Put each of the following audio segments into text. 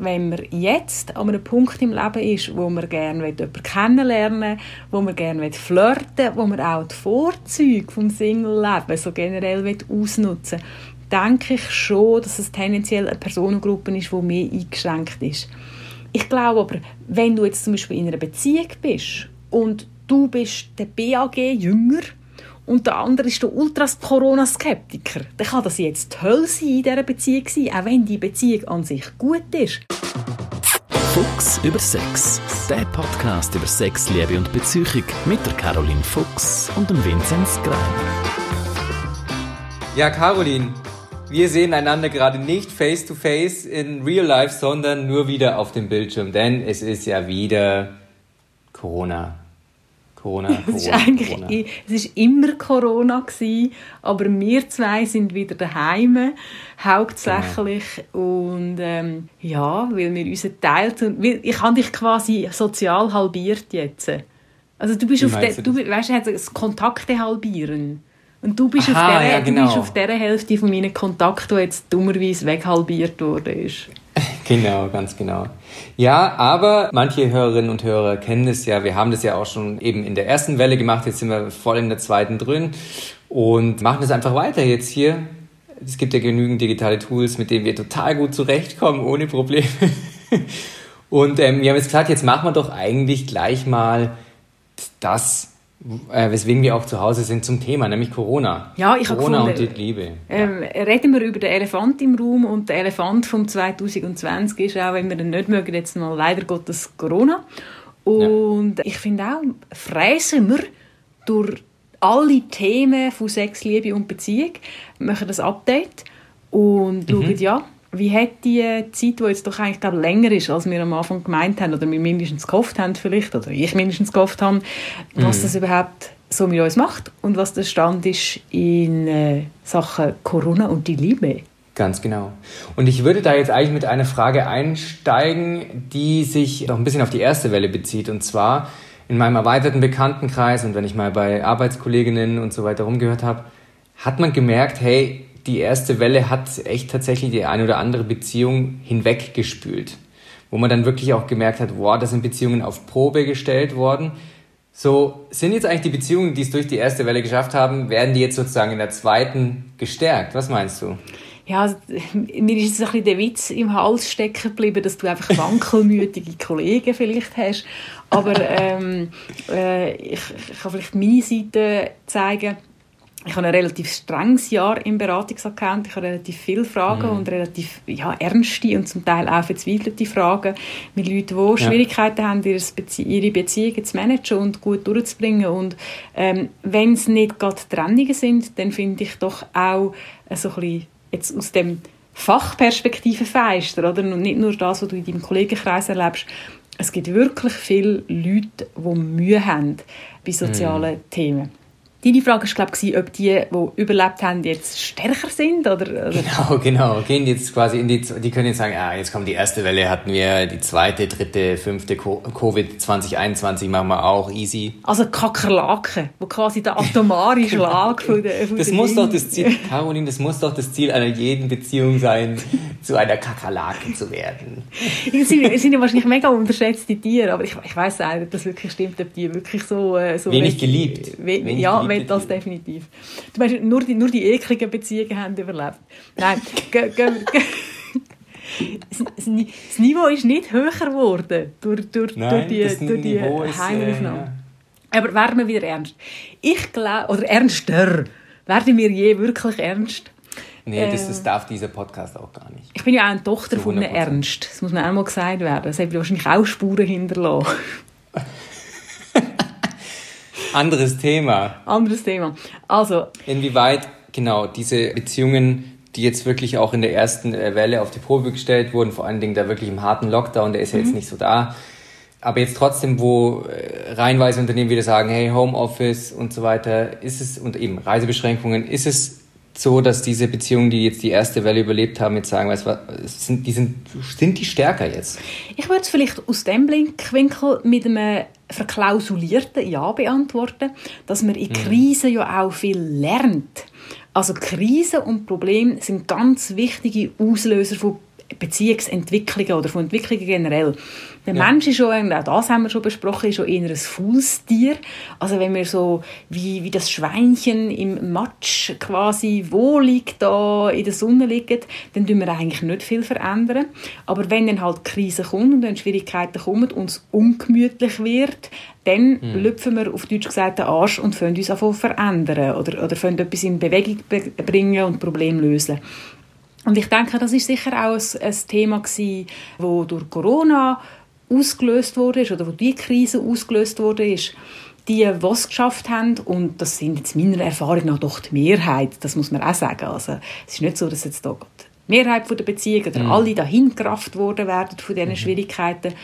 wenn man jetzt an einem Punkt im Leben ist, wo man gerne jemanden kennenlernen wo man gerne flirten wo man auch die Vorzüge vom Single-Leben so generell ausnutzen will, denke ich schon, dass es tendenziell eine Personengruppe ist, die mehr eingeschränkt ist. Ich glaube aber, wenn du jetzt zum Beispiel in einer Beziehung bist und du bist der BAG jünger und der andere ist der Ultras-Corona-Skeptiker, dann kann das jetzt toll sein in dieser Beziehung sein, auch wenn die Beziehung an sich gut ist. Fuchs über Sex. Der Podcast über Sex, Liebe und Beziehung mit der Caroline Fuchs und dem Vinzenz Grein. Ja, Caroline, wir sehen einander gerade nicht face to face in real life, sondern nur wieder auf dem Bildschirm, denn es ist ja wieder Corona. Corona, Corona, es ist eigentlich, Corona. es ist immer Corona gewesen, aber wir zwei sind wieder daheim, hauptsächlich genau. und ähm, ja, weil wir unseren Teil tun, ich habe dich quasi sozial halbiert jetzt. Also du bist Wie auf der, du, du weißt, das Kontakte halbieren. Und du bist, Aha, auf der, ja, genau. du bist auf der Hälfte von meinen Kontakten, die jetzt dummerweise weghalbiert worden ist. Genau, ganz genau. Ja, aber manche Hörerinnen und Hörer kennen es ja. Wir haben das ja auch schon eben in der ersten Welle gemacht. Jetzt sind wir voll in der zweiten drin und machen es einfach weiter jetzt hier. Es gibt ja genügend digitale Tools, mit denen wir total gut zurechtkommen, ohne Probleme. Und ähm, wir haben jetzt gesagt, jetzt machen wir doch eigentlich gleich mal das, äh, weswegen wir auch zu Hause sind zum Thema, nämlich Corona. Ja, ich Corona gefunden, und die Liebe. Ähm, reden wir über den Elefant im Raum und der Elefant von 2020 ist auch, wenn wir den nicht mögen, jetzt mal leider Gottes Corona. Und ja. ich finde auch, fräsen wir durch alle Themen von Sex, Liebe und Beziehung, machen das Update und mhm. schauen, ja, wie hat die Zeit, die jetzt doch eigentlich glaube, länger ist, als wir am Anfang gemeint haben oder wir mindestens gehofft haben vielleicht, oder ich mindestens gehofft habe, was mhm. das überhaupt so mit uns macht und was der Stand ist in äh, Sachen Corona und die Liebe. Ganz genau. Und ich würde da jetzt eigentlich mit einer Frage einsteigen, die sich noch ein bisschen auf die erste Welle bezieht. Und zwar in meinem erweiterten Bekanntenkreis und wenn ich mal bei Arbeitskolleginnen und so weiter rumgehört habe, hat man gemerkt, hey, die erste Welle hat echt tatsächlich die eine oder andere Beziehung hinweggespült. Wo man dann wirklich auch gemerkt hat, wow, da sind Beziehungen auf Probe gestellt worden. So, sind jetzt eigentlich die Beziehungen, die es durch die erste Welle geschafft haben, werden die jetzt sozusagen in der zweiten gestärkt? Was meinst du? Ja, also, mir ist jetzt ein bisschen der Witz im Hals stecken geblieben, dass du einfach wankelmütige Kollegen vielleicht hast. Aber ähm, äh, ich, ich kann vielleicht meine Seite zeigen ich habe ein relativ strenges Jahr im Beratungsaccount. Ich habe relativ viele Fragen mhm. und relativ ja, ernste und zum Teil auch verzweifelte Fragen mit Leuten, die Schwierigkeiten haben, ihre Beziehungen zu managen und gut durchzubringen. Und ähm, wenn es nicht gerade Trennungen sind, dann finde ich doch auch äh, so ein bisschen jetzt aus dem Fachperspektive feister, oder? Und nicht nur das, was du in deinem Kollegenkreis erlebst. Es gibt wirklich viele Leute, die Mühe haben bei sozialen mhm. Themen. Deine Frage war, glaube ich, ob die, die überlebt haben, jetzt stärker sind? Oder, oder? Genau, genau. Gehen jetzt quasi in die, die können jetzt sagen, ah, jetzt kommt die erste Welle, hatten wir die zweite, dritte, fünfte Covid 2021, machen wir auch easy. Also Kakerlaken, wo quasi der atomare Schlag von der von Das muss doch das Ziel, Caroline, das muss doch das Ziel einer jeden Beziehung sein, zu einer Kakerlake zu werden. Es sind, sind ja wahrscheinlich mega unterschätzte Tiere, aber ich, ich weiß auch nicht, ob das wirklich stimmt, ob die wirklich so... Äh, so Wenig geliebt. We Wenig ja, will das definitiv. Du meinst, nur die, nur die ekligen Beziehungen haben überlebt. Nein, das Niveau ist nicht höher geworden durch, durch, Nein, durch die, durch die Heimaufnahme. Äh, ja. Aber werden wir wieder ernst? Ich glaube, oder ernster, werden wir je wirklich ernst? Nee, das, das, darf dieser Podcast auch gar nicht. Ich bin ja auch eine Tochter von einem Ernst. Das muss man auch mal gesagt werden. Das hat wahrscheinlich auch Spuren hinterlassen. Anderes Thema. Anderes Thema. Also. Inwieweit, genau, diese Beziehungen, die jetzt wirklich auch in der ersten äh, Welle auf die Probe gestellt wurden, vor allen Dingen da wirklich im harten Lockdown, der ist ja mhm. jetzt nicht so da. Aber jetzt trotzdem, wo äh, reihenweise Unternehmen wieder sagen, hey, Homeoffice und so weiter, ist es, und eben Reisebeschränkungen, ist es so, dass diese Beziehungen, die jetzt die erste Welle überlebt haben, jetzt sagen, weißt du, sind die, sind, sind die stärker jetzt? Ich würde es vielleicht aus dem Blickwinkel mit einem verklausulierten Ja beantworten, dass man in mhm. Krisen ja auch viel lernt. Also Krisen und Probleme sind ganz wichtige Auslöser von Beziehungsentwicklungen oder von Entwicklungen generell. Der ja. Mensch ist schon, auch das haben wir schon besprochen, ist schon eher ein Fußtier. Also wenn wir so wie, wie das Schweinchen im Matsch quasi wohlig da in der Sonne liegen, dann tun wir eigentlich nicht viel verändern. Aber wenn dann halt Krisen kommen und wenn Schwierigkeiten kommen und es ungemütlich wird, dann hm. lüpfen wir auf Deutsch gesagt den Arsch und können uns einfach verändern oder, oder können etwas in Bewegung bringen und Probleme lösen. Und ich denke, das ist sicher auch ein, ein Thema gewesen, wo durch Corona ausgelöst wurde oder wo die Krise ausgelöst wurde, ist, die, es geschafft haben, und das sind jetzt meiner Erfahrung nach doch die Mehrheit, das muss man auch sagen. Also, es ist nicht so, dass jetzt da die Mehrheit der Beziehungen oder mhm. alle dahin gerafft worden werden von diesen mhm. Schwierigkeiten.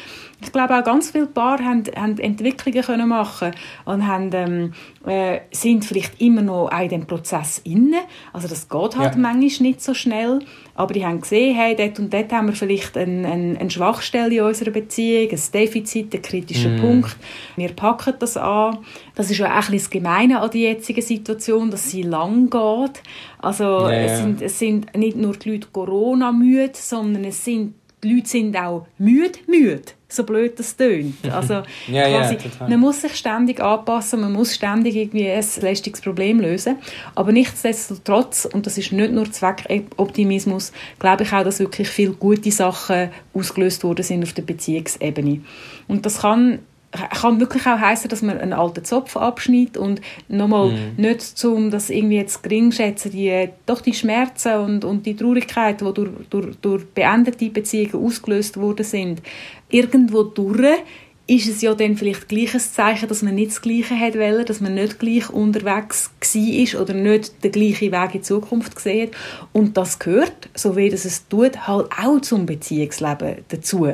Ich glaube auch ganz viele Paare haben, haben Entwicklungen können machen und haben, ähm, äh, sind vielleicht immer noch in diesem Prozess inne. Also das geht halt ja. manchmal nicht so schnell. Aber die haben gesehen, hey, dort und dort haben wir vielleicht eine, eine, eine Schwachstelle in unserer Beziehung, ein Defizit, einen kritischen mm. Punkt. Wir packen das an. Das ist ja auch ein bisschen das Gemeine an der jetzigen Situation, dass sie lang geht. Also ja, es, sind, es sind nicht nur die Leute Corona-müde, sondern es sind die Leute sind auch müde, müde, so blöd das tönt. Also ja, quasi, ja, man muss sich ständig anpassen, man muss ständig irgendwie ein lästiges Problem lösen. Aber nichtsdestotrotz, und das ist nicht nur Zweckoptimismus, glaube ich auch, dass wirklich viele gute Sachen ausgelöst worden sind auf der Beziehungsebene. Und das kann kann wirklich auch heißen, dass man einen alten Zopf abschneidet und nochmal mhm. nicht um das irgendwie jetzt gering schätzen, die, doch die Schmerzen und, und die Traurigkeit, die durch, durch, durch beendete Beziehungen ausgelöst worden sind, irgendwo durch ist es ja dann vielleicht gleich ein Zeichen, dass man nicht das Gleiche hat wollen, dass man nicht gleich unterwegs war oder nicht den gleichen Weg in die Zukunft gesehen hat. Und das gehört, so wie das es tut, halt auch zum Beziehungsleben dazu.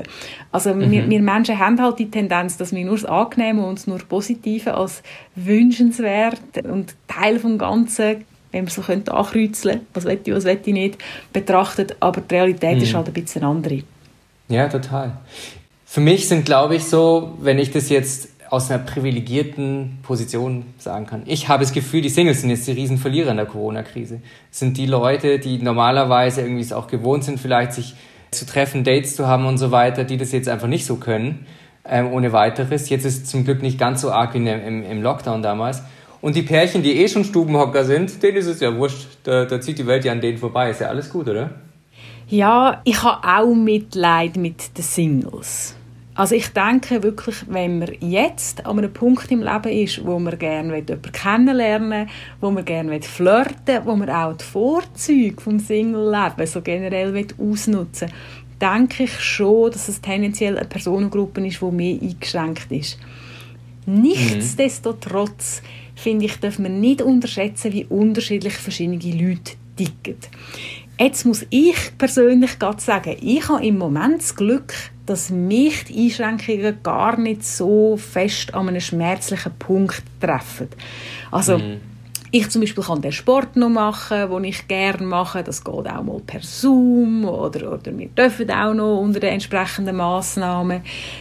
Also mhm. wir, wir, Menschen haben halt die Tendenz, dass wir nur das Angenehme und nur das Positive als wünschenswert und Teil vom Ganzen wenn man so könnte ankreuzeln, was will ich, was will ich nicht, betrachtet. Aber die Realität mhm. ist halt ein bisschen andere. Ja, total. Für mich sind, glaube ich, so, wenn ich das jetzt aus einer privilegierten Position sagen kann. Ich habe das Gefühl, die Singles sind jetzt die Riesenverlierer in der Corona-Krise. sind die Leute, die normalerweise irgendwie es auch gewohnt sind, vielleicht sich zu treffen, Dates zu haben und so weiter, die das jetzt einfach nicht so können, ähm, ohne weiteres. Jetzt ist es zum Glück nicht ganz so arg wie im, im Lockdown damals. Und die Pärchen, die eh schon Stubenhocker sind, denen ist es ja wurscht. Da, da zieht die Welt ja an denen vorbei. Ist ja alles gut, oder? Ja, ich habe auch Mitleid mit den Singles. Also ich denke wirklich, wenn man jetzt an einem Punkt im Leben ist, wo man gerne jemanden kennenlernen wo man gerne flirten wo man auch die Vorzüge vom Single-Leben so generell ausnutzen denke ich schon, dass es tendenziell eine Personengruppe ist, die mehr eingeschränkt ist. Nichtsdestotrotz, finde ich, darf man nicht unterschätzen, wie unterschiedlich verschiedene Leute ticken. Jetzt muss ich persönlich gerade sagen, ich habe im Moment das Glück, dass mich die Einschränkungen gar nicht so fest an einem schmerzlichen Punkt treffen. Also, mm. Ich zum Beispiel kann den Sport noch machen, den ich gerne mache. Das geht auch mal per Zoom oder, oder wir dürfen auch noch unter den entsprechenden Massnahmen.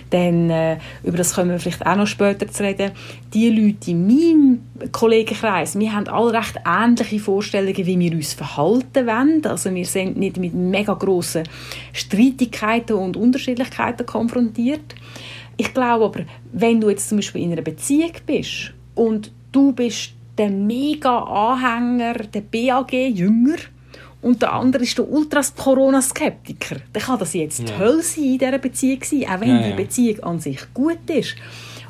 Dann, äh, über das können wir vielleicht auch noch später zu reden. Die Leute in meinem Kollegenkreis, wir haben alle recht ähnliche Vorstellungen, wie wir uns verhalten wollen. Also wir sind nicht mit mega grossen Streitigkeiten und Unterschiedlichkeiten konfrontiert. Ich glaube aber, wenn du jetzt zum Beispiel in einer Beziehung bist und du bist der Mega-Anhänger, der BAG-Jünger, und der andere ist der Ultras-Corona-Skeptiker. Dann kann das jetzt ja. Hölle sein in dieser Beziehung sein, auch wenn ja, ja. die Beziehung an sich gut ist.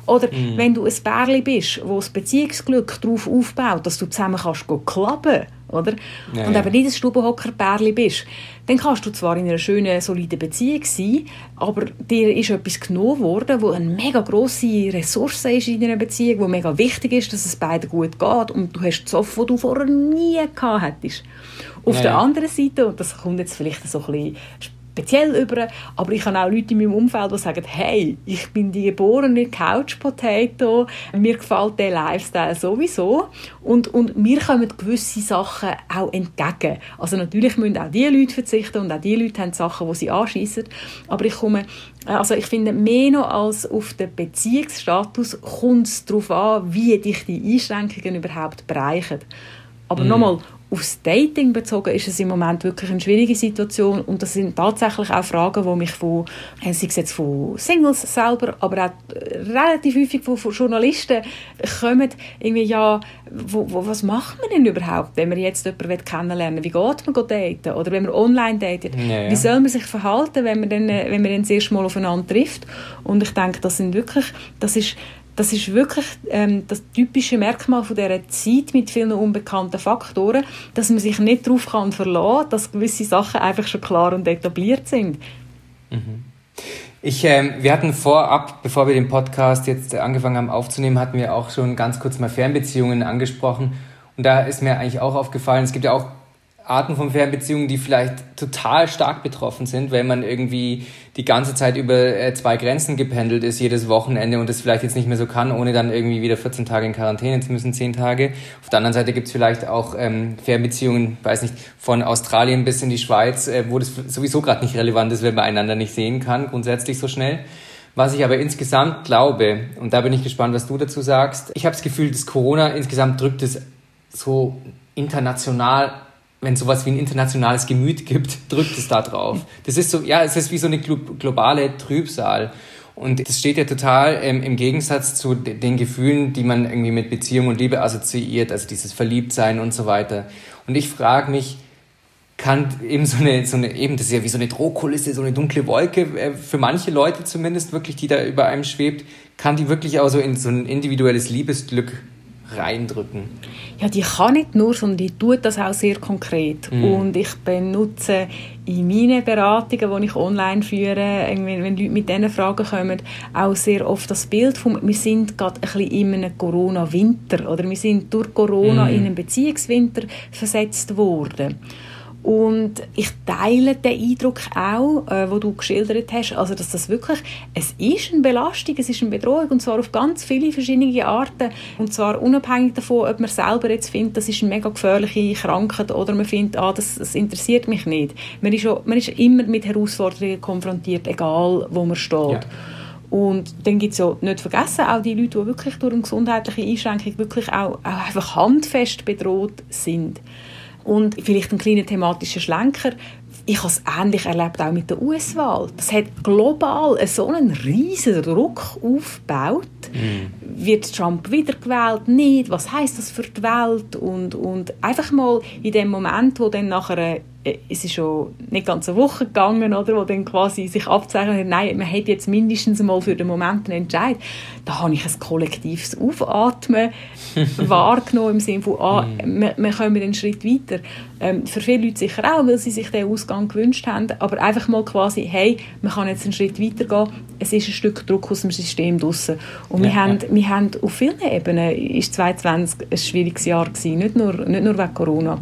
Oder mhm. wenn du ein Bärli bist, wo das Beziehungsglück darauf aufbaut, dass du zusammen kannst klappen oder? Ja, und eben nicht ein Stubenhocker-Bärli bist, dann kannst du zwar in einer schönen, soliden Beziehung sein, aber dir ist etwas genommen worden, wo eine mega grosse Ressource ist in deiner Beziehung, wo mega wichtig ist, dass es beiden gut geht und du hast Zoff, die du vorher nie gehabt hättest. Auf ja, der anderen Seite, und das kommt jetzt vielleicht so ein bisschen speziell über, aber ich habe auch Leute in meinem Umfeld, die sagen, hey, ich bin die geborene Couch Potato, mir gefällt der Lifestyle sowieso und, und mir kommen gewisse Sachen auch entgegen. Also natürlich müssen auch die Leute verzichten und auch die Leute haben Sachen, die sie anschießen, aber ich komme also ich finde, mehr noch als auf den Beziehungsstatus kommt es darauf an, wie dich die Einschränkungen überhaupt bereichen. Aber mm. nochmal, aufs Dating bezogen ist es im Moment wirklich eine schwierige Situation und das sind tatsächlich auch Fragen, die mich von, äh, sei es jetzt von Singles selber, aber auch relativ häufig von, von Journalisten kommen, irgendwie, ja, wo, wo, was macht man denn überhaupt, wenn man jetzt jemanden kennenlernen will? Wie geht man daten? Oder wenn man online datet? Ja, ja. Wie soll man sich verhalten, wenn man dann, äh, wenn man dann das erste Mal aufeinander trifft? Und ich denke, das sind wirklich, das ist das ist wirklich ähm, das typische Merkmal von dieser Zeit mit vielen unbekannten Faktoren, dass man sich nicht darauf kann verlassen dass gewisse Sachen einfach schon klar und etabliert sind. Mhm. Ich, ähm, wir hatten vorab, bevor wir den Podcast jetzt angefangen haben aufzunehmen, hatten wir auch schon ganz kurz mal Fernbeziehungen angesprochen. Und da ist mir eigentlich auch aufgefallen, es gibt ja auch Arten von Fernbeziehungen, die vielleicht total stark betroffen sind, wenn man irgendwie die ganze Zeit über äh, zwei Grenzen gependelt ist, jedes Wochenende und das vielleicht jetzt nicht mehr so kann, ohne dann irgendwie wieder 14 Tage in Quarantäne zu müssen, 10 Tage. Auf der anderen Seite gibt es vielleicht auch ähm, Fernbeziehungen, weiß nicht, von Australien bis in die Schweiz, äh, wo das sowieso gerade nicht relevant ist, wenn man einander nicht sehen kann, grundsätzlich so schnell. Was ich aber insgesamt glaube, und da bin ich gespannt, was du dazu sagst, ich habe das Gefühl, dass Corona insgesamt drückt es so international wenn sowas wie ein internationales Gemüt gibt, drückt es da drauf. Das ist so, ja, es ist wie so eine globale Trübsal. Und das steht ja total ähm, im Gegensatz zu den Gefühlen, die man irgendwie mit Beziehung und Liebe assoziiert, also dieses Verliebtsein und so weiter. Und ich frage mich, kann eben so eine, so eine, eben, das ist ja wie so eine Drohkulisse, so eine dunkle Wolke, äh, für manche Leute zumindest wirklich, die da über einem schwebt, kann die wirklich auch so in so ein individuelles Liebesglück reindrücken? Ja, die kann nicht nur, sondern die tut das auch sehr konkret. Mm. Und ich benutze in meinen Beratungen, die ich online führe, wenn Leute mit diesen Fragen kommen, auch sehr oft das Bild von, wir sind gerade ein bisschen in einem Corona-Winter oder wir sind durch Corona mm. in einen Beziehungswinter versetzt worden. Und ich teile den Eindruck auch, äh, wo du geschildert hast, also dass das wirklich, es ist eine Belastung, es ist eine Bedrohung und zwar auf ganz viele verschiedene Arten und zwar unabhängig davon, ob man selber jetzt findet, das ist eine mega gefährliche Krankheit oder man findet, ah, das, das interessiert mich nicht. Man ist, auch, man ist immer mit Herausforderungen konfrontiert, egal wo man steht. Ja. Und dann gibt es ja nicht vergessen, auch die Leute, die wirklich durch eine gesundheitliche Einschränkung wirklich auch, auch einfach handfest bedroht sind. Und vielleicht ein kleiner thematischer Schlenker. Ich habe es ähnlich erlebt auch mit der US-Wahl. Das hat global so einen riesen Druck aufgebaut. Mm. Wird Trump wiedergewählt? Nicht? Was heißt das für die Welt? Und, und einfach mal in dem Moment, wo dann nachher es ist schon nicht ganz eine Woche gegangen, oder, wo dann quasi sich abzeichnet hat, nein, man hat jetzt mindestens mal für den Moment einen Entscheid. Da habe ich ein kollektives Aufatmen wahrgenommen im Sinne von, ah, mhm. wir, wir kommen einen Schritt weiter. Ähm, für viele Leute sicher auch, weil sie sich den Ausgang gewünscht haben, aber einfach mal quasi, hey, man kann jetzt einen Schritt weiter gehen, es ist ein Stück Druck aus dem System draussen. Und ja, wir, haben, ja. wir haben auf vielen Ebenen, ist 2020 ein schwieriges Jahr gewesen, nicht nur, nicht nur wegen Corona.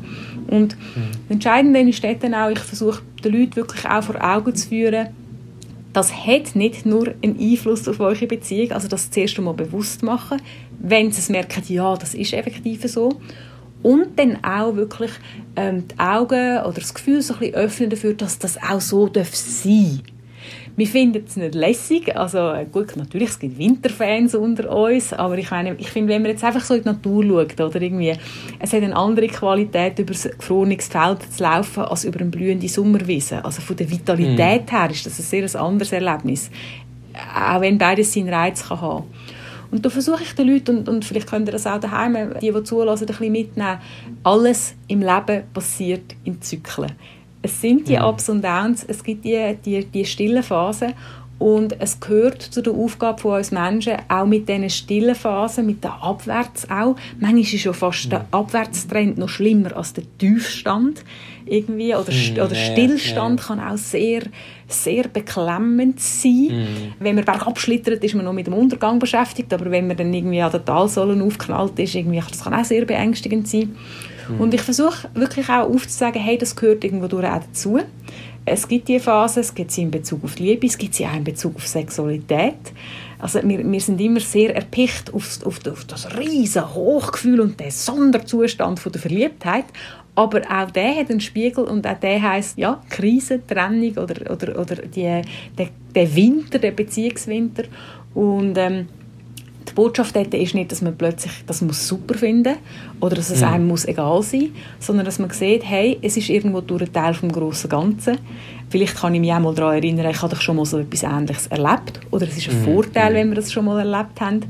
Und mhm. entscheidend ist dann auch, ich versuche den Leuten wirklich auch vor Augen zu führen, das hat nicht nur einen Einfluss auf eure Beziehung, also das zuerst einmal bewusst machen, wenn sie es merken, ja, das ist effektiv so. Und dann auch wirklich ähm, die Augen oder das Gefühl so ein bisschen öffnen dafür, dass das auch so sein darf wir finden es nicht lässig. Also gut, natürlich, es gibt Winterfans unter uns, aber ich meine, ich finde, wenn man jetzt einfach so in die Natur schaut, oder irgendwie, es hat eine andere Qualität, über ein gefrorenes Feld zu laufen, als über eine blühende Sommerwiese. Also von der Vitalität mm. her ist das ein sehr anderes Erlebnis. Auch wenn beides seinen Reiz kann haben und da versuche ich den Leuten, und, und vielleicht könnt ihr das auch daheim, die, die zulassen, ein bisschen mitnehmen, alles im Leben passiert in Zyklen. Es sind die mhm. Ups und Downs, es gibt die, die, die stillen Phasen und es gehört zu der Aufgabe von uns Menschen, auch mit diesen stillen Phasen, mit der Abwärts auch. Manchmal ist schon fast mhm. der Abwärtstrend noch schlimmer als der Tiefstand irgendwie oder, mhm, oder Stillstand ja, ja. kann auch sehr, sehr beklemmend sein. Mhm. Wenn man bergab schlittert, ist man noch mit dem Untergang beschäftigt, aber wenn man dann irgendwie an der Talsohle aufknallt ist, irgendwie, das kann auch sehr beängstigend sein. Mhm. Und ich versuche wirklich auch aufzuzeigen, hey, das gehört irgendwo durch auch dazu. Es gibt diese Phase, es gibt sie in Bezug auf Liebe, es gibt sie auch in Bezug auf Sexualität. Also wir, wir sind immer sehr erpicht auf, auf, auf das riesige Hochgefühl und den Sonderzustand von der Verliebtheit. Aber auch der hat einen Spiegel und auch der heißt ja Krise, Trennung oder, oder, oder die, der, der Winter, der Beziehungswinter. Und ähm, Botschaft dort ist nicht, dass man plötzlich das muss super finden oder dass es mhm. einem muss egal sein, sondern dass man sieht, hey, es ist irgendwo durch ein Teil vom grossen Ganzen. Vielleicht kann ich mich auch mal daran erinnern, ich habe doch schon mal so etwas Ähnliches erlebt oder es ist ein mhm. Vorteil, wenn wir das schon mal erlebt haben.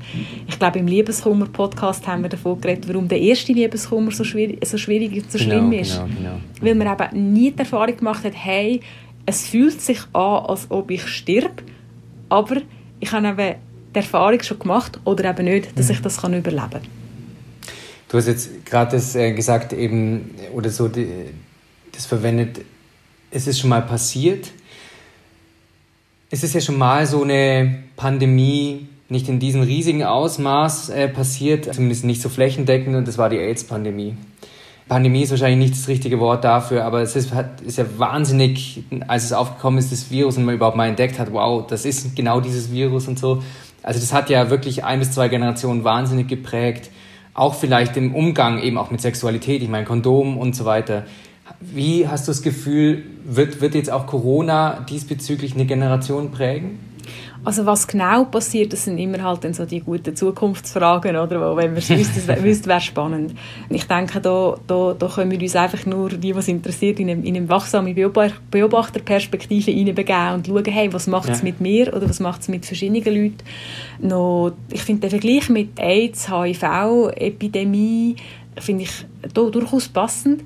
Ich glaube, im Liebeskummer-Podcast haben wir davon geredet, warum der erste Liebeskummer so schwierig, so schwierig und so genau, schlimm ist. Genau, genau. Weil man eben nie die Erfahrung gemacht hat, hey, es fühlt sich an, als ob ich stirb, aber ich habe eben die Erfahrung schon gemacht oder eben nicht, dass mhm. ich das kann überleben kann. Du hast jetzt gerade das äh, gesagt, eben, oder so das verwendet, es ist schon mal passiert. Es ist ja schon mal so eine Pandemie, nicht in diesem riesigen Ausmaß äh, passiert, zumindest nicht so flächendeckend, und das war die AIDS-Pandemie. Pandemie ist wahrscheinlich nicht das richtige Wort dafür, aber es ist, hat, ist ja wahnsinnig, als es aufgekommen ist, das Virus und man überhaupt mal entdeckt hat, wow, das ist genau dieses Virus und so. Also das hat ja wirklich ein bis zwei Generationen wahnsinnig geprägt. Auch vielleicht im Umgang eben auch mit Sexualität, ich meine Kondom und so weiter. Wie hast du das Gefühl, wird, wird jetzt auch Corona diesbezüglich eine Generation prägen? Also was genau passiert, das sind immer halt dann so die guten Zukunftsfragen, oder? Wo, wenn man es wüsste, wüsste wäre spannend. Ich denke, da, da, da können wir uns einfach nur, die, was interessiert, in eine, in eine wachsame Beobachterperspektive hineinbegeben und schauen, hey, was macht es ja. mit mir oder was macht es mit verschiedenen Leuten. Noch, ich finde den Vergleich mit AIDS, HIV, Epidemie, finde ich durchaus passend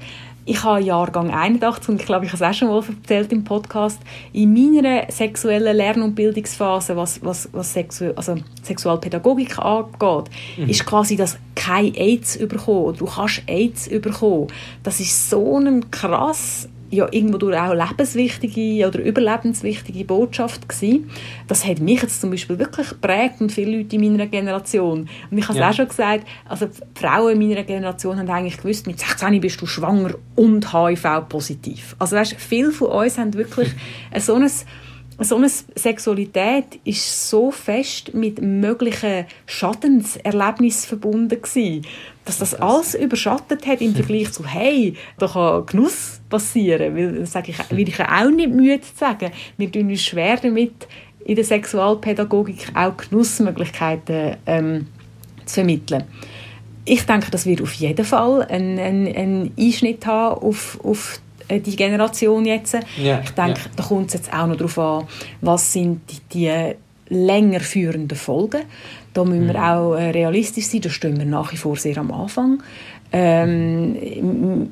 ich habe Jahrgang 81 und ich glaube, ich habe es auch schon mal erzählt im Podcast, in meiner sexuellen Lern- und Bildungsphase, was, was, was Sexu also Sexualpädagogik angeht, mhm. ist quasi das kein AIDS bekommen oder du kannst AIDS bekommen. Das ist so ein krass ja irgendwo durch auch lebenswichtige oder überlebenswichtige Botschaft gewesen. Das hat mich jetzt zum Beispiel wirklich geprägt und viele Leute in meiner Generation. Und ich habe es ja. auch schon gesagt, also die Frauen in meiner Generation haben eigentlich gewusst, mit 16 bist du schwanger und HIV-positiv. Also weißt, viele von uns haben wirklich so ein so eine Sexualität ist so fest mit möglichen Schadenserlebnissen verbunden gewesen, dass das alles überschattet hat im Vergleich zu hey, da kann Genuss passieren, weil das sage ich, will ich auch nicht müde zu sagen. Wir tun uns schwer damit in der Sexualpädagogik auch Genussmöglichkeiten ähm, zu vermitteln. Ich denke, das wird auf jeden Fall einen, einen, einen Einschnitt haben auf, auf äh, die Generation jetzt. Ja, ich denke, ja. da kommt es jetzt auch noch darauf an, was sind die, die länger führenden Folgen. Da müssen wir mhm. auch äh, realistisch sein, da stehen wir nach wie vor sehr am Anfang. Ähm,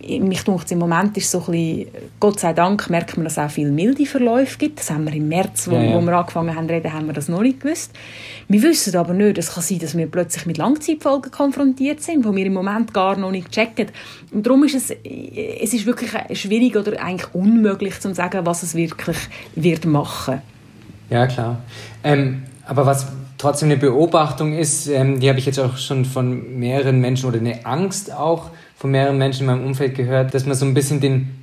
mich denkt, im Moment ist so ein bisschen, Gott sei Dank merkt man, dass es auch viele milde Verläufe gibt. Das haben wir im März, wo, ja, ja. wo wir angefangen haben zu reden, haben wir das noch nicht gewusst. Wir wissen aber nicht, es kann sein, dass wir plötzlich mit Langzeitfolgen konfrontiert sind, die wir im Moment gar noch nicht checken. Und darum ist es, es ist wirklich schwierig oder eigentlich unmöglich zu sagen, was es wirklich wird machen. Ja, klar. Ähm, aber was trotzdem eine Beobachtung ist, ähm, die habe ich jetzt auch schon von mehreren Menschen oder eine Angst auch von mehreren Menschen in meinem Umfeld gehört, dass man so ein bisschen den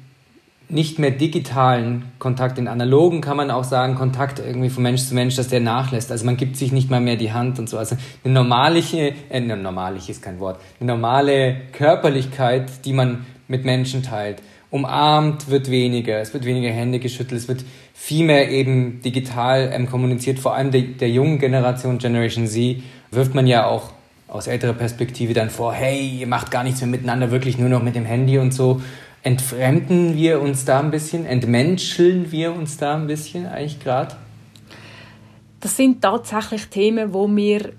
nicht mehr digitalen Kontakt, den analogen kann man auch sagen, Kontakt irgendwie von Mensch zu Mensch, dass der nachlässt. Also man gibt sich nicht mal mehr die Hand und so. Also eine normalliche, äh, normallich ist kein Wort, eine normale Körperlichkeit, die man mit Menschen teilt. Umarmt wird weniger, es wird weniger Hände geschüttelt, es wird viel mehr eben digital ähm, kommuniziert, vor allem der, der jungen Generation, Generation Z, wirft man ja auch aus älterer Perspektive dann vor, hey, ihr macht gar nichts mehr miteinander, wirklich nur noch mit dem Handy und so. Entfremden wir uns da ein bisschen? Entmenscheln wir uns da ein bisschen eigentlich gerade? Das sind tatsächlich Themen, wo wir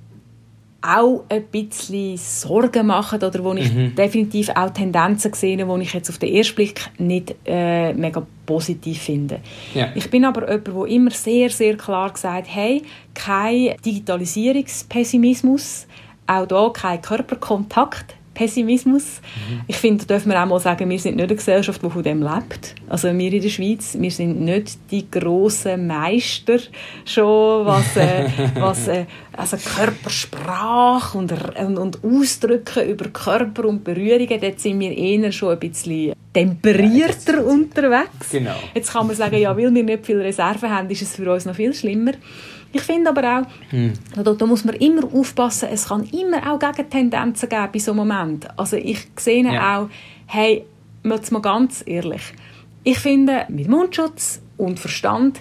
auch ein bisschen Sorgen machen oder wo ich mhm. definitiv auch Tendenzen sehe, die ich jetzt auf den ersten Blick nicht äh, mega positiv finde. Ja. Ich bin aber jemand, der immer sehr, sehr klar gesagt hey, kein Digitalisierungspessimismus, auch da kein Körperkontakt, Pessimismus. Mhm. Ich finde, da dürfen wir auch mal sagen, wir sind nicht eine Gesellschaft, die von dem lebt. Also wir in der Schweiz, wir sind nicht die grossen Meister schon, was, äh, was äh, also Körpersprache und, und, und Ausdrücken über Körper und Berührungen, dort sind wir eher schon ein bisschen temperierter ja, unterwegs. Genau. Jetzt kann man sagen, ja, weil wir nicht viel Reserve haben, ist es für uns noch viel schlimmer. Ich finde aber auch, hm. da, da, muss man immer aufpassen, es kann immer auch Gegentendenzen geben bei so einem Moment. Also ich sehe ja. auch, hey, jetzt mal ganz ehrlich, ich finde, mit Mundschutz und Verstand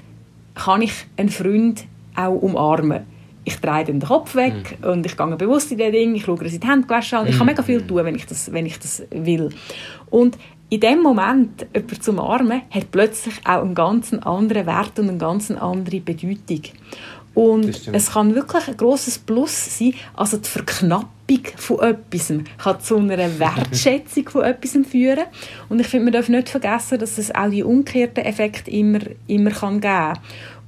kann ich einen Freund auch umarmen. ich drehe den Kopf weg mhm. und ich gehe bewusst in das Ding, ich schaue, dass ich die Hände gewaschen habe. Ich kann mhm. mega viel tun, wenn ich das, wenn ich das will. Und in dem Moment jemanden zu umarmen, hat plötzlich auch einen ganz anderen Wert und eine ganz andere Bedeutung. Und es kann wirklich ein grosses Plus sein, also die Verknappung von etwas kann zu einer Wertschätzung von etwas führen. Und ich finde, man darf nicht vergessen, dass es auch die umgekehrten Effekte immer, immer kann geben kann.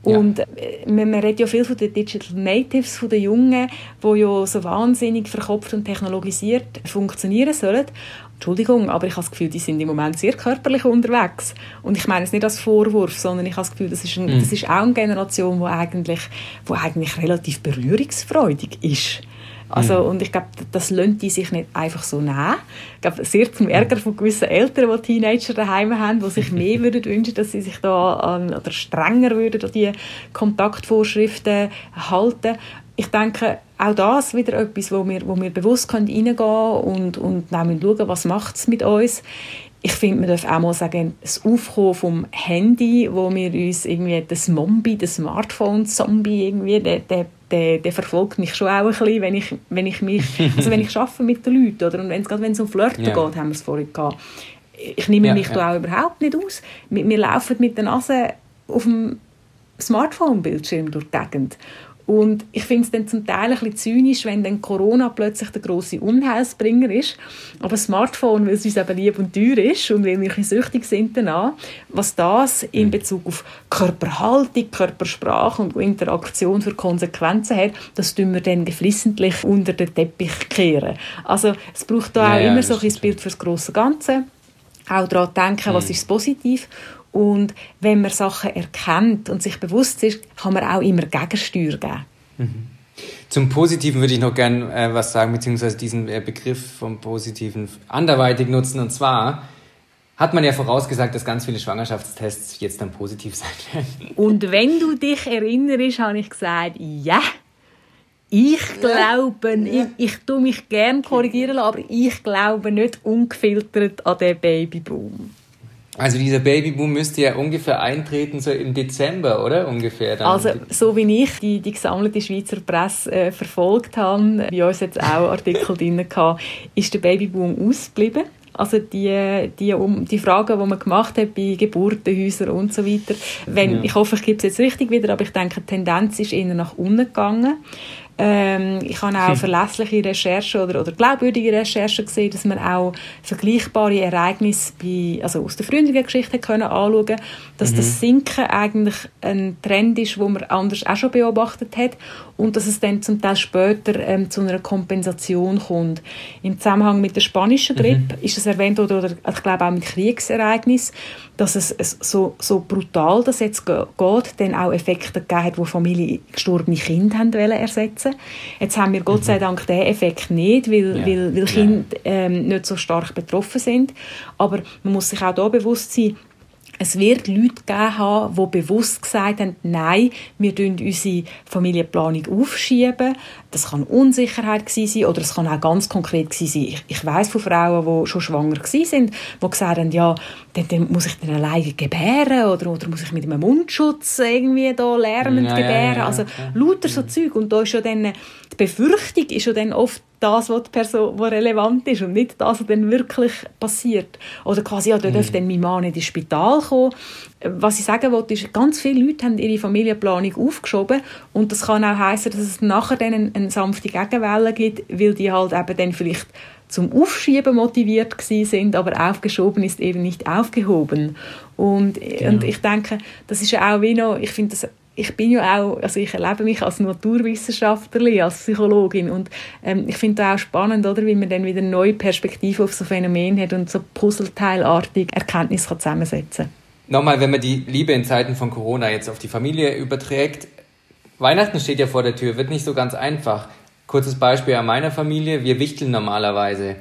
Und ja. Äh, man, man redet ja viel von den Digital Natives, von den Jungen, die ja so wahnsinnig verkopft und technologisiert funktionieren sollen. Entschuldigung, aber ich habe das Gefühl, die sind im Moment sehr körperlich unterwegs. Und ich meine es nicht als Vorwurf, sondern ich habe das Gefühl, das ist, ein, mm. das ist auch eine Generation, die eigentlich, wo eigentlich relativ berührungsfreudig ist. Also, mhm. Und ich glaube, das lönt die sich nicht einfach so nehmen. Ich glaube, sehr zum Ärger von gewissen Eltern, die Teenager daheim haben, die sich mehr würden wünschen, dass sie sich da an, oder strenger würden an die Kontaktvorschriften halten. Ich denke, auch das wieder etwas, wo wir, wo wir bewusst reingehen können und, und dann schauen, was macht es mit uns ich finde, man darf auch mal sagen, das Aufkommen vom Handy, wo wir uns irgendwie das Mombi, das Smartphone-Zombie irgendwie, der, der, der, der, verfolgt mich schon auch ein bisschen, wenn ich, wenn ich mich, also wenn ich arbeite mit den Leuten, oder? Und wenn es gerade wenn es um Flirten yeah. geht, haben wir es vorhin gehabt. Ich nehme ja, mich ja. da auch überhaupt nicht aus. Wir, wir laufen mit der Nase auf dem Smartphone-Bildschirm durch die Gegend. Und ich finde es dann zum Teil ein bisschen zynisch, wenn dann Corona plötzlich der große Unheilsbringer ist. Aber das Smartphone, weil es uns eben lieb und teuer ist und weil wir ein süchtig sind danach, was das in mhm. Bezug auf Körperhaltung, Körpersprache und Interaktion für Konsequenzen hat, das tun wir dann geflissentlich unter den Teppich kehren. Also es braucht da ja, auch immer so ein Bild für das große Ganze. Auch daran denken, was mhm. ist positiv und wenn man Sachen erkennt und sich bewusst ist, kann man auch immer Gegensteuer geben. Mhm. Zum Positiven würde ich noch gerne äh, was sagen, beziehungsweise diesen äh, Begriff vom Positiven anderweitig nutzen. Und zwar hat man ja vorausgesagt, dass ganz viele Schwangerschaftstests jetzt dann positiv sein werden. Und wenn du dich erinnerst, habe ich gesagt, ja. Ich glaube, ja. ich, ich tue mich gerne korrigieren, aber ich glaube nicht ungefiltert an den Babyboom. Also dieser Babyboom müsste ja ungefähr eintreten so im Dezember, oder? Ungefähr dann. Also so wie ich die, die gesammelte Schweizer Presse äh, verfolgt habe, wie uns jetzt auch Artikel drin hatte, ist der Babyboom ausgeblieben. Also die, die, um, die Fragen, die man gemacht hat bei Geburtenhäusern und so weiter. Wenn, ja. Ich hoffe, ich gebe es jetzt richtig wieder, aber ich denke, die Tendenz ist eher nach unten gegangen. Ähm, ich habe auch hm. verlässliche Recherchen oder, oder glaubwürdige Recherchen gesehen, dass man auch vergleichbare Ereignisse bei, also aus der früheren Geschichte können anschauen dass mhm. das Sinken eigentlich ein Trend ist, wo man anders auch schon beobachtet hat und dass es dann zum Teil später ähm, zu einer Kompensation kommt. Im Zusammenhang mit der spanischen Grippe mhm. ist es erwähnt oder, oder ich glaube auch mit Kriegsereignissen, dass es, es so, so brutal das jetzt geht, dann auch Effekte gegeben hat, wo Familien gestorbene Kinder haben ersetzen Jetzt haben wir Gott sei mhm. Dank diesen Effekt nicht, weil, ja. weil, weil Kinder ähm, nicht so stark betroffen sind. Aber man muss sich auch da bewusst sein, es wird Leute geben haben, die bewusst gesagt haben, nein, wir tun unsere Familienplanung aufschieben. Das kann Unsicherheit sein oder es kann auch ganz konkret sein. Ich, ich weiß von Frauen, die schon schwanger sind, die gesagt haben, ja, dann, dann muss ich dann alleine gebären oder, oder muss ich mit einem Mundschutz irgendwie da lernend ja, gebären. Ja, ja, also lauter so Zeug. Und da ist ja dann, die Befürchtung ist ja dann oft das, was, die Person, was relevant ist und nicht das, was dann wirklich passiert. Oder quasi, ja, da mhm. darf dann mein Mann nicht ins Spital kommen. Was ich sagen wollte, ist, ganz viele Leute haben ihre Familienplanung aufgeschoben und das kann auch heißen, dass es nachher dann eine, eine sanfte Gegenwelle gibt, weil die halt eben dann vielleicht zum Aufschieben motiviert sind, aber aufgeschoben ist eben nicht aufgehoben. Und, genau. und ich denke, das ist ja auch wie noch, ich finde das ich bin ja auch, also ich erlebe mich als Naturwissenschaftlerin, als Psychologin und ähm, ich finde auch spannend, oder, wie man dann wieder neue Perspektive auf so Phänomen hat und so puzzleteilartig Erkenntnisse kann zusammensetzen Nochmal, wenn man die Liebe in Zeiten von Corona jetzt auf die Familie überträgt, Weihnachten steht ja vor der Tür, wird nicht so ganz einfach. Kurzes Beispiel an meiner Familie, wir wichteln normalerweise.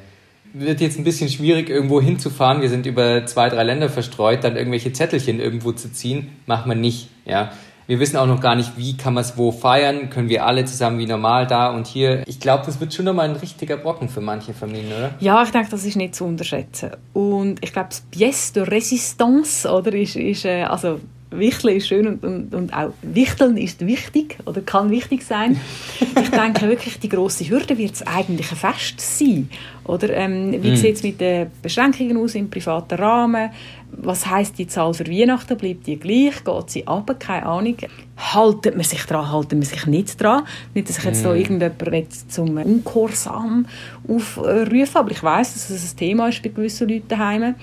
Wird jetzt ein bisschen schwierig, irgendwo hinzufahren. Wir sind über zwei, drei Länder verstreut, dann irgendwelche Zettelchen irgendwo zu ziehen, macht man nicht. Ja. Wir wissen auch noch gar nicht, wie kann man es wo feiern. Können wir alle zusammen wie normal da und hier. Ich glaube, das wird schon nochmal ein richtiger Brocken für manche Familien, oder? Ja, ich denke, das ist nicht zu unterschätzen. Und ich glaube, das Pièce de Résistance, oder, ist, ist äh, also Wichteln ist schön und, und, und auch Wichteln ist wichtig oder kann wichtig sein. ich denke wirklich, die grosse Hürde wird es eigentlich ein Fest sein. Oder, ähm, wie mm. sieht es mit den Beschränkungen aus im privaten Rahmen? Was heißt die Zahl für Weihnachten? Bleibt die gleich? Geht sie ab? Keine Ahnung. Haltet man sich dran? Haltet man sich nicht dran? Nicht, dass ich jetzt mm. da irgendjemand zum Ungehorsam aufrufe, aber ich weiß, dass es ein Thema ist bei gewissen Leuten daheim.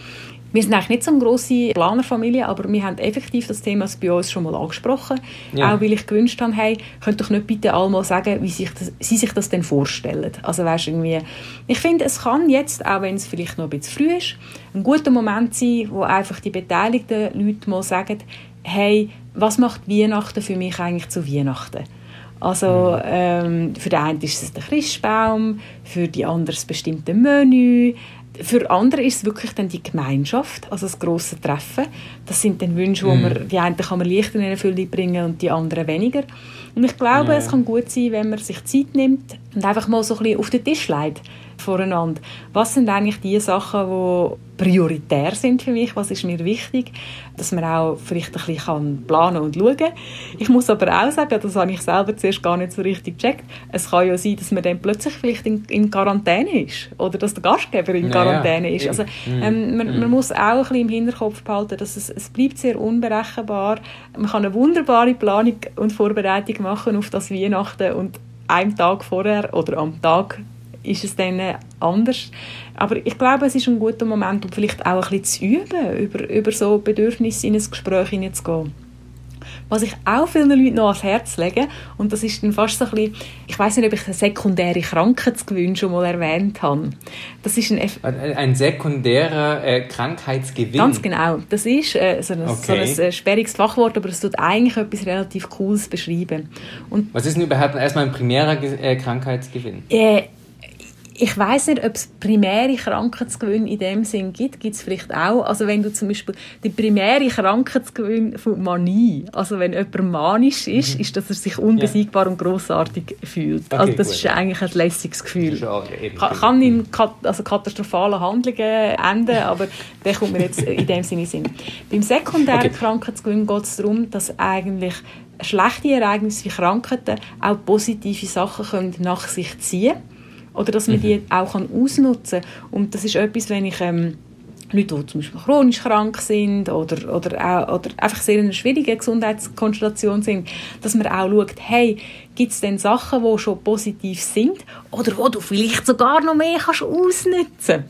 Wir sind eigentlich nicht so eine grosse Planerfamilie, aber wir haben effektiv das Thema bei uns schon mal angesprochen. Ja. Auch weil ich gewünscht habe, hey, könnt doch nicht bitte alle mal sagen, wie sich das, sie sich das denn vorstellen. Also weißt, irgendwie, ich finde, es kann jetzt, auch wenn es vielleicht noch ein bisschen früh ist, ein guter Moment sein, wo einfach die beteiligten Leute mal sagen, hey, was macht Weihnachten für mich eigentlich zu Weihnachten? Also mhm. ähm, für den einen ist es der Christbaum, für die anderen das bestimmte Menü, für andere ist es wirklich dann die Gemeinschaft, also das große Treffen. Das sind dann Wünsche, wo mm. man, die einen kann man leichter in Erfüllung bringen und die anderen weniger. Und ich glaube, yeah. es kann gut sein, wenn man sich Zeit nimmt und einfach mal so ein bisschen auf den Tisch legt voreinander. Was sind eigentlich die Sachen, die prioritär sind für mich? Was ist mir wichtig? Dass man auch vielleicht ein bisschen planen und schauen kann. Ich muss aber auch sagen, das habe ich selber zuerst gar nicht so richtig gecheckt. Es kann ja sein, dass man dann plötzlich vielleicht in, in Quarantäne ist oder dass der Gastgeber in Quarantäne ja, ist. Also mhm. ähm, man, man, mhm. muss auch ein bisschen im Hinterkopf behalten, dass es, es bleibt sehr unberechenbar. Man kann eine wunderbare Planung und Vorbereitung machen auf das Weihnachten und einem Tag vorher oder am Tag ist es dann anders. Aber ich glaube, es ist ein guter Moment, um vielleicht auch ein bisschen zu üben, über, über so Bedürfnisse in ein Gespräch hineinzugehen. Was ich auch vielen Leuten noch ans Herz lege, und das ist dann fast so ein bisschen, ich weiß nicht, ob ich einen sekundären Krankheitsgewinn schon mal erwähnt habe. Das ist ein, ein sekundärer äh, Krankheitsgewinn? Ganz genau. Das ist äh, so ein, okay. so ein äh, sperriges Fachwort, aber es tut eigentlich etwas relativ Cooles beschreiben. Und Was ist denn überhaupt erstmal ein primärer äh, Krankheitsgewinn? Ich weiß nicht, ob es primäre Krankheitsgewinn in dem Sinn gibt. Gibt es vielleicht auch. Also wenn du zum Beispiel die primäre Krankheitsgewinn von Manie, also wenn jemand manisch ist, mhm. ist, dass er sich unbesiegbar ja. und großartig fühlt. Okay, also das gut. ist eigentlich ein lässiges Gefühl. Schon, kann, kann in kat also katastrophalen Handlungen enden, aber der kommt mir jetzt in dem Sinne Sinn. Beim sekundären okay. Krankheitsgewinn geht es darum, dass eigentlich schlechte Ereignisse wie Krankheiten auch positive Sachen können nach sich ziehen können oder dass man mhm. die auch kann ausnutzen kann. Und das ist etwas, wenn ich ähm, Leute, die zum Beispiel chronisch krank sind oder, oder, auch, oder einfach sehr in einer schwierigen Gesundheitskonstellation sind, dass man auch schaut, hey, gibt es denn Sachen, die schon positiv sind oder wo du vielleicht sogar noch mehr kannst ausnutzen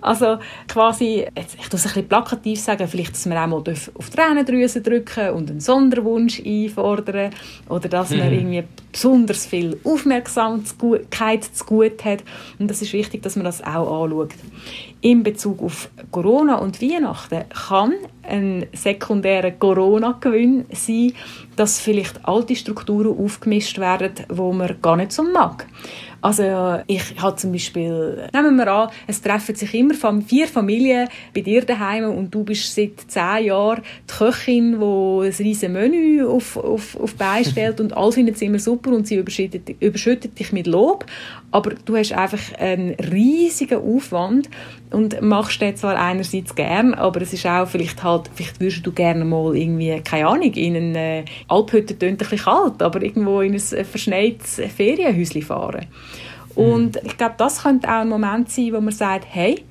Also quasi, ich muss es ein bisschen plakativ sagen, vielleicht, dass man auch mal auf die Tränendrüse drücken und einen Sonderwunsch einfordern oder dass man mhm. irgendwie besonders viel Aufmerksamkeit zu gut hat und das ist wichtig, dass man das auch anschaut. In Bezug auf Corona und Weihnachten kann ein sekundärer Corona-Gewinn sein, dass vielleicht alte Strukturen aufgemischt werden, wo man gar nicht so mag. Also ich habe zum Beispiel, nehmen wir an, es treffen sich immer vier Familien bei dir daheim und du bist seit zehn Jahren die Köchin, die ein riesiges Menü auf, auf, auf Bein stellt und alle finden es immer super und sie überschüttet, überschüttet dich mit Lob, aber du hast einfach einen riesigen Aufwand und machst den zwar einerseits gern, aber es ist auch vielleicht halt, vielleicht würdest du gerne mal irgendwie, keine Ahnung, in eine äh, Alphütte tönt ein bisschen kalt, aber irgendwo in ein äh, verschneites Ferienhäuschen fahren. Und ich glaube, das könnte auch ein Moment sein, wo man sagt, hey,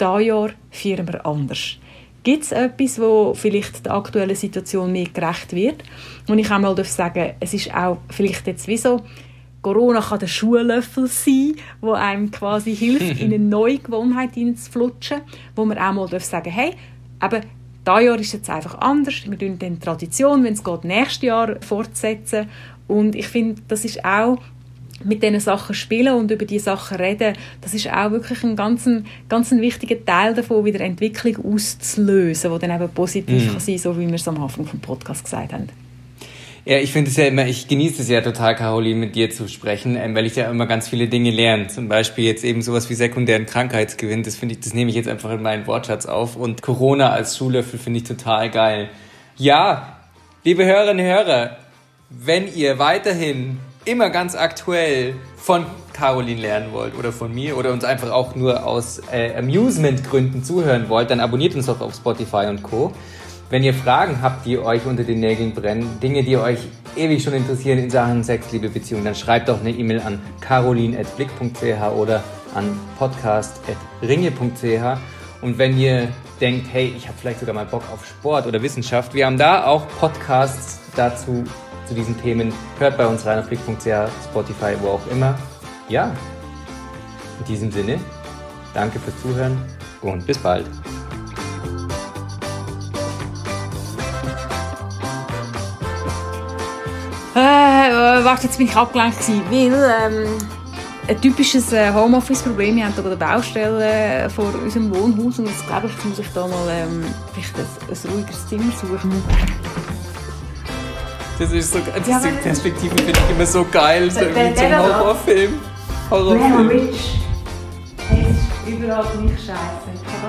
dieses Jahr feiern wir anders. Gibt es etwas, wo vielleicht der aktuellen Situation mehr gerecht wird? Und ich kann mal sagen, es ist auch vielleicht jetzt wie so, Corona kann der Schuhlöffel sein, wo einem quasi hilft, in eine neue Gewohnheit hineinzuflutschen, wo man auch mal sagen hey, aber dieses Jahr ist jetzt einfach anders. Wir tun die Tradition, wenn es geht, nächstes Jahr fortsetzen. Und ich finde, das ist auch mit diesen Sachen spielen und über diese Sachen reden, das ist auch wirklich ein ganz, ganz ein wichtiger Teil davon, wieder Entwicklung auszulösen, die dann eben positiv mm. kann sein so wie wir es am Anfang vom Podcast gesagt haben. Ja, ich finde es ja immer, ich genieße es ja total, Caroline, mit dir zu sprechen, ähm, weil ich ja immer ganz viele Dinge lerne. Zum Beispiel jetzt eben sowas wie sekundären Krankheitsgewinn. Das finde ich, das nehme ich jetzt einfach in meinen Wortschatz auf. Und Corona als Schuhlöffel finde ich total geil. Ja, liebe Hörerinnen und Hörer, wenn ihr weiterhin immer ganz aktuell von Caroline lernen wollt oder von mir oder uns einfach auch nur aus äh, Amusement-Gründen zuhören wollt, dann abonniert uns doch auf Spotify und Co. Wenn ihr Fragen habt, die euch unter den Nägeln brennen, Dinge, die euch ewig schon interessieren in Sachen Sex, Liebe, Beziehung, dann schreibt doch eine E-Mail an carolin.blick.ch oder an podcast.ringe.ch. Und wenn ihr denkt, hey, ich habe vielleicht sogar mal Bock auf Sport oder Wissenschaft, wir haben da auch Podcasts dazu, zu diesen Themen. Hört bei uns rein auf blick.ch, Spotify, wo auch immer. Ja, in diesem Sinne, danke fürs Zuhören und bis bald. Äh, äh, warte, jetzt bin ich abgelenkt gewesen, weil ähm, ein typisches äh, Homeoffice-Problem, wir haben hier eine Baustelle äh, vor unserem Wohnhaus und jetzt glaube ich, muss ich da mal ähm, vielleicht ein, ein ruhigeres Zimmer suchen. Das ist so, das Ja, die Perspektiven finde ich immer so geil, so Der- wie so ein der da- Horrorfilm. Blair Horrorfilm. Witch. Hey, es ist überall gleich scheiße.